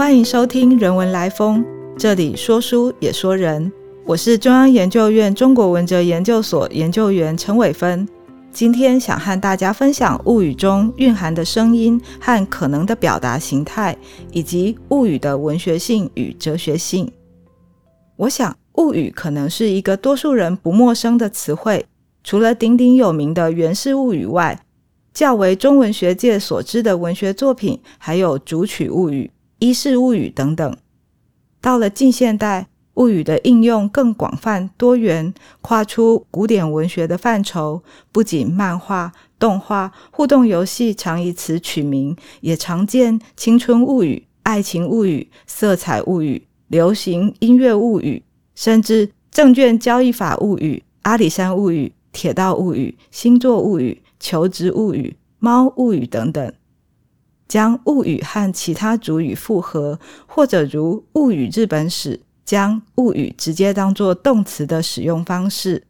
欢迎收听《人文来风》，这里说书也说人。我是中央研究院中国文哲研究所研究员陈伟芬。今天想和大家分享物语中蕴含的声音和可能的表达形态，以及物语的文学性与哲学性。我想，物语可能是一个多数人不陌生的词汇。除了鼎鼎有名的《源氏物语》外，较为中文学界所知的文学作品还有《竹取物语》《伊势物语》等等。到了近现代，物语的应用更广泛多元，跨出古典文学的范畴。不仅漫画、动画、互动游戏常以此取名，也常见青春物语、爱情物语、色彩物语、流行音乐物语，甚至证券交易法物语、阿里山物语、铁道物语、星座物语、求职物语、猫物语等等。将物语和其他主语复合，或者如物语日本史。将物语直接当作动词的使用方式。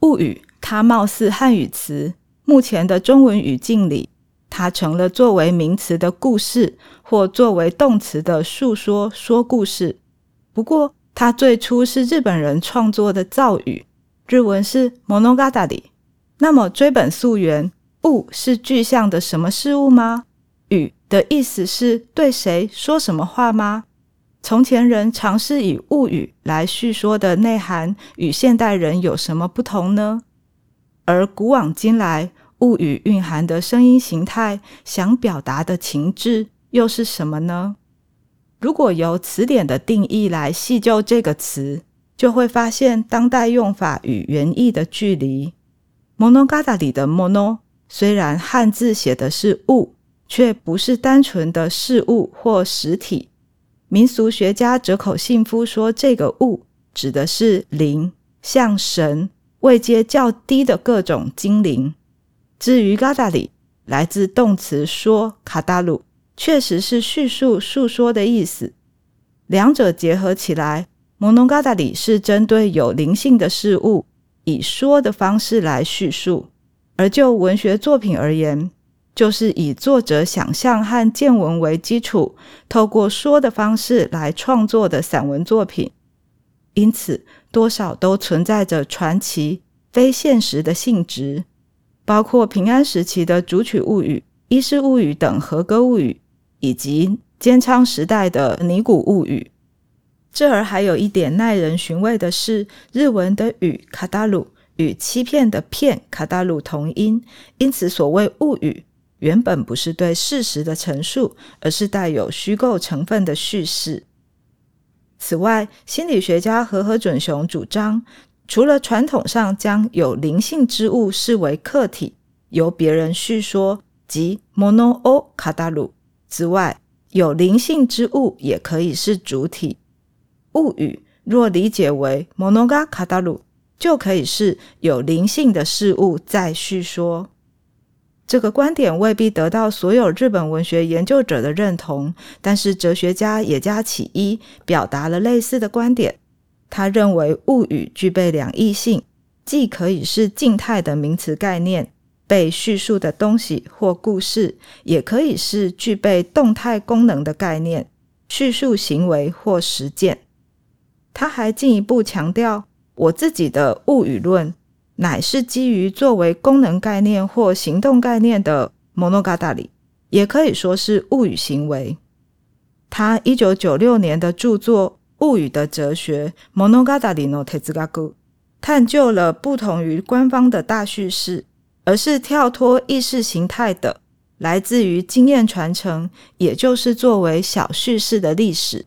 物语，它貌似汉语词，目前的中文语境里，它成了作为名词的故事，或作为动词的述说说故事。不过，它最初是日本人创作的造语，日文是 monogatari。那么，追本溯源，物是具象的什么事物吗？的意思是对谁说什么话吗？从前人尝试以物语来叙说的内涵，与现代人有什么不同呢？而古往今来，物语蕴含的声音形态，想表达的情志，又是什么呢？如果由词典的定义来细究这个词，就会发现当代用法与原意的距离。Monogata 里的 mono 虽然汉字写的是物，却不是单纯的事物或实体。民俗学家折口信夫说，这个物指的是灵，像神位阶较低的各种精灵。至于 gada 里，来自动词说卡达鲁，确实是叙述、述说的意思。两者结合起来摩农嘎达里是针对有灵性的事物，以说的方式来叙述。而就文学作品而言，就是以作者想象和见闻为基础，透过说的方式来创作的散文作品，因此多少都存在着传奇、非现实的性质。包括平安时期的《竹取物语》《伊势物语》等和歌物语，以及兼昌时代的《尼古物语》。这儿还有一点耐人寻味的是，日文的“语”卡达鲁与欺骗的“骗”卡达鲁同音，因此所谓物语。原本不是对事实的陈述，而是带有虚构成分的叙事。此外，心理学家和和准雄主张，除了传统上将有灵性之物视为客体，由别人叙说即 mono o kadaru 之外，有灵性之物也可以是主体。物语若理解为 monoga kadaru，就可以是有灵性的事物在叙说。这个观点未必得到所有日本文学研究者的认同，但是哲学家野加启一表达了类似的观点。他认为物语具备两义性，既可以是静态的名词概念，被叙述的东西或故事，也可以是具备动态功能的概念，叙述行为或实践。他还进一步强调，我自己的物语论。乃是基于作为功能概念或行动概念的 monogatari，也可以说是物语行为。他一九九六年的著作《物语的哲学》（monogatari no tetsugaku） 探究了不同于官方的大叙事，而是跳脱意识形态的，来自于经验传承，也就是作为小叙事的历史。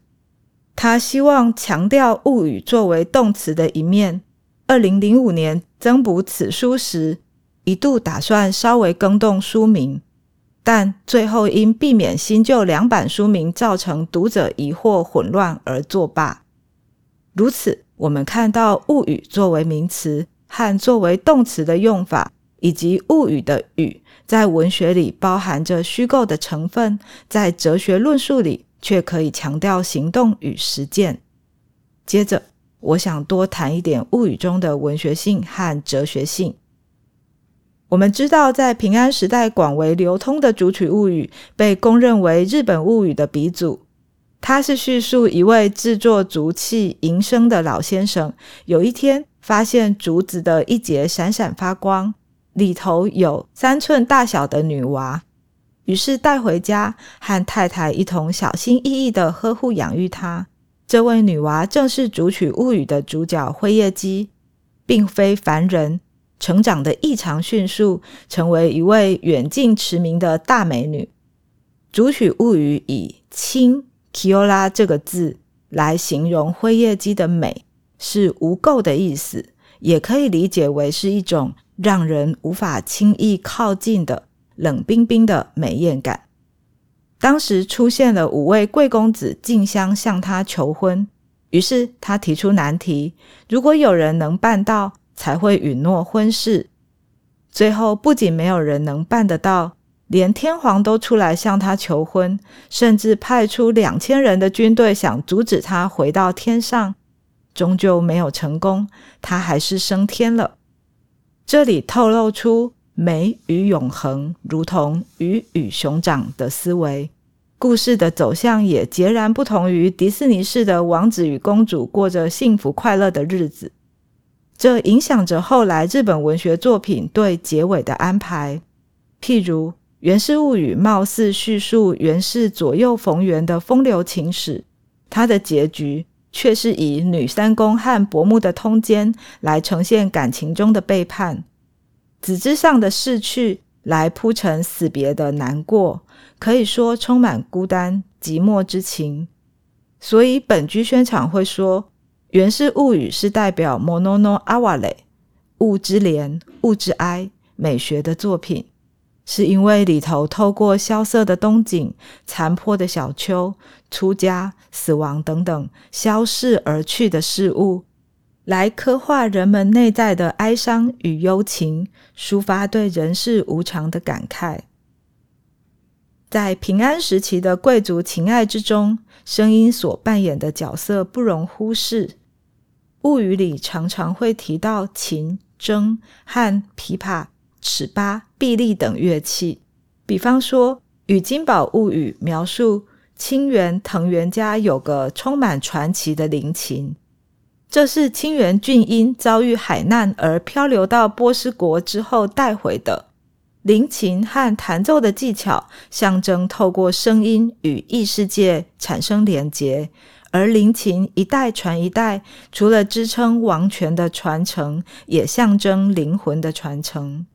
他希望强调物语作为动词的一面。二零零五年增补此书时，一度打算稍微更动书名，但最后因避免新旧两版书名造成读者疑惑混乱而作罢。如此，我们看到物语作为名词和作为动词的用法，以及物语的语在文学里包含着虚构的成分，在哲学论述里却可以强调行动与实践。接着。我想多谈一点物语中的文学性和哲学性。我们知道，在平安时代广为流通的《竹取物语》被公认为日本物语的鼻祖。他是叙述一位制作竹器营生的老先生，有一天发现竹子的一节闪闪发光，里头有三寸大小的女娃，于是带回家和太太一同小心翼翼的呵护养育她。这位女娃正是《竹取物语》的主角辉夜姬，并非凡人，成长的异常迅速，成为一位远近驰名的大美女。《竹取物语》以“清 ”（Kiola） 这个字来形容辉夜姬的美，是无垢的意思，也可以理解为是一种让人无法轻易靠近的冷冰冰的美艳感。当时出现了五位贵公子竞相向他求婚，于是他提出难题：如果有人能办到，才会允诺婚事。最后不仅没有人能办得到，连天皇都出来向他求婚，甚至派出两千人的军队想阻止他回到天上，终究没有成功，他还是升天了。这里透露出美与永恒，如同鱼与熊掌的思维。故事的走向也截然不同于迪士尼式的王子与公主过着幸福快乐的日子，这影响着后来日本文学作品对结尾的安排。譬如《源氏物语》，貌似叙述源氏左右逢源的风流情史，它的结局却是以女三公和伯母的通奸来呈现感情中的背叛，子之上的逝去来铺陈死别的难过。可以说充满孤单寂寞之情，所以本居宣场会说《源氏物语》是代表 monono aware 物之怜、物之哀美学的作品，是因为里头透过萧瑟的冬景、残破的小丘、出家、死亡等等消逝而去的事物，来刻画人们内在的哀伤与幽情，抒发对人世无常的感慨。在平安时期的贵族情爱之中，声音所扮演的角色不容忽视。物语里常常会提到琴、筝和琵琶、尺八、臂力等乐器。比方说，《与金宝物语》描述清源藤原家有个充满传奇的灵琴，这是清源俊因遭遇海难而漂流到波斯国之后带回的。灵琴和弹奏的技巧象征透过声音与异世界产生连结，而灵琴一代传一代，除了支撑王权的传承，也象征灵魂的传承。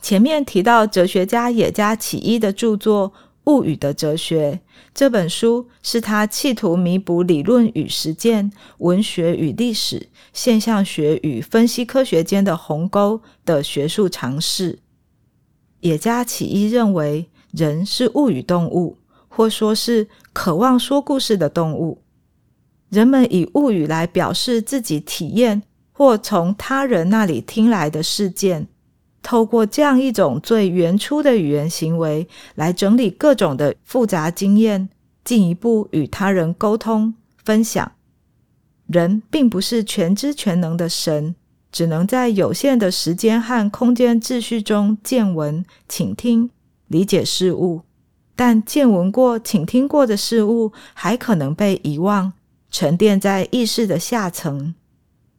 前面提到哲学家野加启一的著作《物语的哲学》，这本书是他企图弥补理论与实践、文学与历史、现象学与分析科学间的鸿沟的学术尝试。野加起一认为，人是物语动物，或说是渴望说故事的动物。人们以物语来表示自己体验或从他人那里听来的事件，透过这样一种最原初的语言行为来整理各种的复杂经验，进一步与他人沟通分享。人并不是全知全能的神。只能在有限的时间和空间秩序中见闻、倾听、理解事物，但见闻过、倾听过的事物还可能被遗忘，沉淀在意识的下层。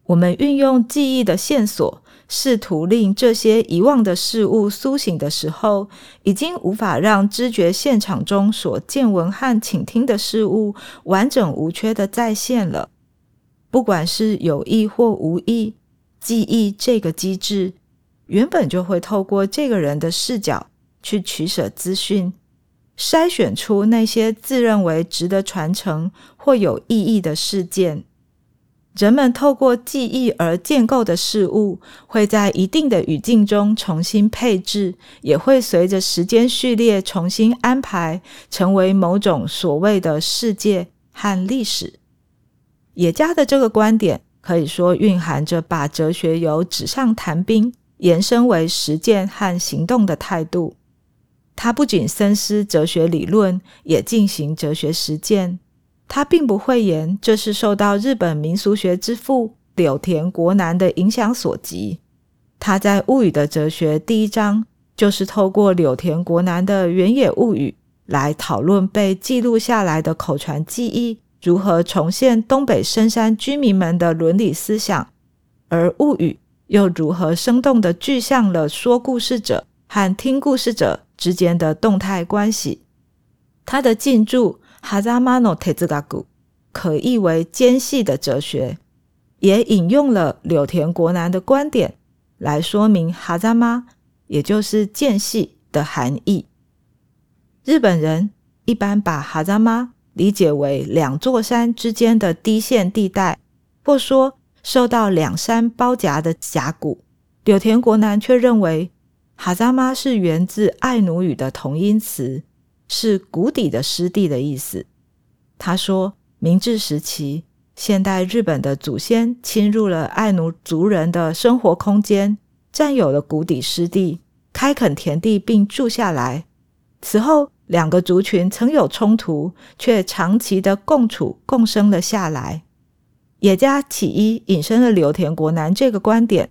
我们运用记忆的线索，试图令这些遗忘的事物苏醒的时候，已经无法让知觉现场中所见闻和倾听的事物完整无缺的再现了。不管是有意或无意。记忆这个机制原本就会透过这个人的视角去取舍资讯，筛选出那些自认为值得传承或有意义的事件。人们透过记忆而建构的事物，会在一定的语境中重新配置，也会随着时间序列重新安排，成为某种所谓的世界和历史。野加的这个观点。可以说蕴含着把哲学由纸上谈兵延伸为实践和行动的态度。他不仅深思哲学理论，也进行哲学实践。他并不讳言，这是受到日本民俗学之父柳田国男的影响所及。他在《物语的哲学》第一章，就是透过柳田国男的《原野物语》来讨论被记录下来的口传记忆如何重现东北深山居民们的伦理思想，而物语又如何生动地具象了说故事者和听故事者之间的动态关系。他的进驻哈扎马诺特兹嘎古可译为间隙的哲学，也引用了柳田国男的观点来说明哈扎马，也就是间隙的含义。日本人一般把哈扎马理解为两座山之间的低线地带，或说受到两山包夹的峡谷。柳田国男却认为哈扎马是源自爱奴语的同音词，是谷底的湿地的意思。他说，明治时期，现代日本的祖先侵入了爱奴族人的生活空间，占有了谷底湿地，开垦田地并住下来。此后，两个族群曾有冲突，却长期的共处共生了下来。野家起一引申了柳田国男这个观点，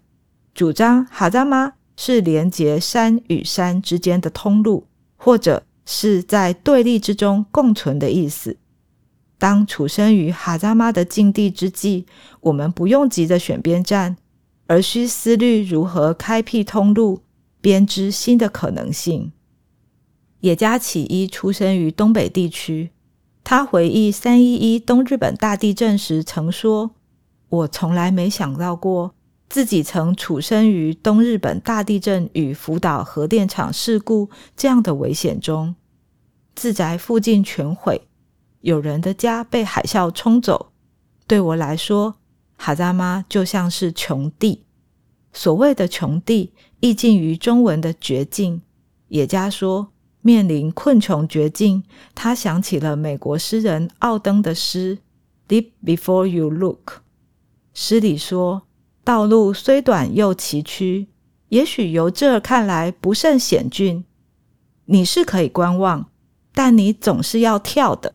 主张哈扎玛是连接山与山之间的通路，或者是在对立之中共存的意思。当处身于哈扎玛的境地之际，我们不用急着选边站，而需思虑如何开辟通路，编织新的可能性。野家起一出生于东北地区。他回忆三一一东日本大地震时曾说：“我从来没想到过自己曾处身于东日本大地震与福岛核电厂事故这样的危险中。自宅附近全毁，有人的家被海啸冲走。对我来说，哈扎妈就像是穷地。所谓的穷地，意境于中文的绝境。”野家说。面临困穷绝境，他想起了美国诗人奥登的诗《Deep Before You Look》。诗里说：“道路虽短又崎岖，也许由这看来不甚险峻。你是可以观望，但你总是要跳的。”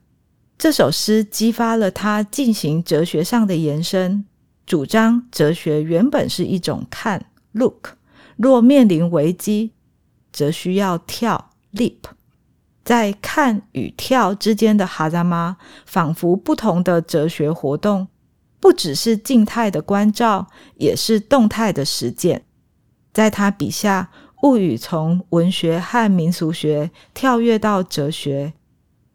这首诗激发了他进行哲学上的延伸，主张哲学原本是一种看 （look），若面临危机，则需要跳。leap，在看与跳之间的哈扎玛，仿佛不同的哲学活动，不只是静态的关照，也是动态的实践。在他笔下，物语从文学和民俗学跳跃到哲学，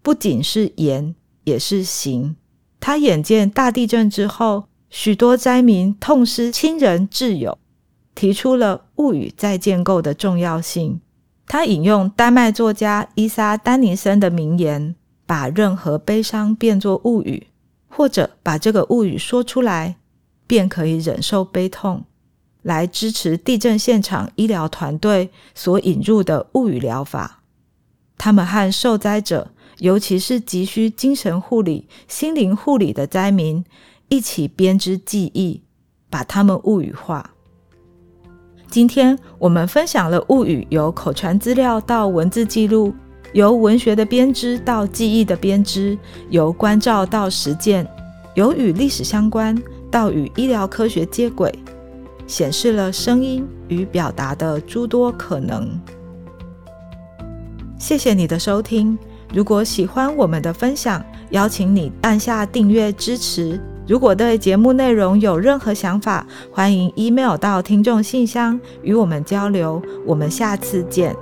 不仅是言，也是行。他眼见大地震之后，许多灾民痛失亲人挚友，提出了物语再建构的重要性。他引用丹麦作家伊莎·丹尼森的名言：“把任何悲伤变作物语，或者把这个物语说出来，便可以忍受悲痛。”来支持地震现场医疗团队所引入的物语疗法。他们和受灾者，尤其是急需精神护理、心灵护理的灾民，一起编织记忆，把他们物语化。今天我们分享了物语由口传资料到文字记录，由文学的编织到记忆的编织，由关照到实践，由与历史相关到与医疗科学接轨，显示了声音与表达的诸多可能。谢谢你的收听，如果喜欢我们的分享，邀请你按下订阅支持。如果对节目内容有任何想法，欢迎 email 到听众信箱与我们交流。我们下次见。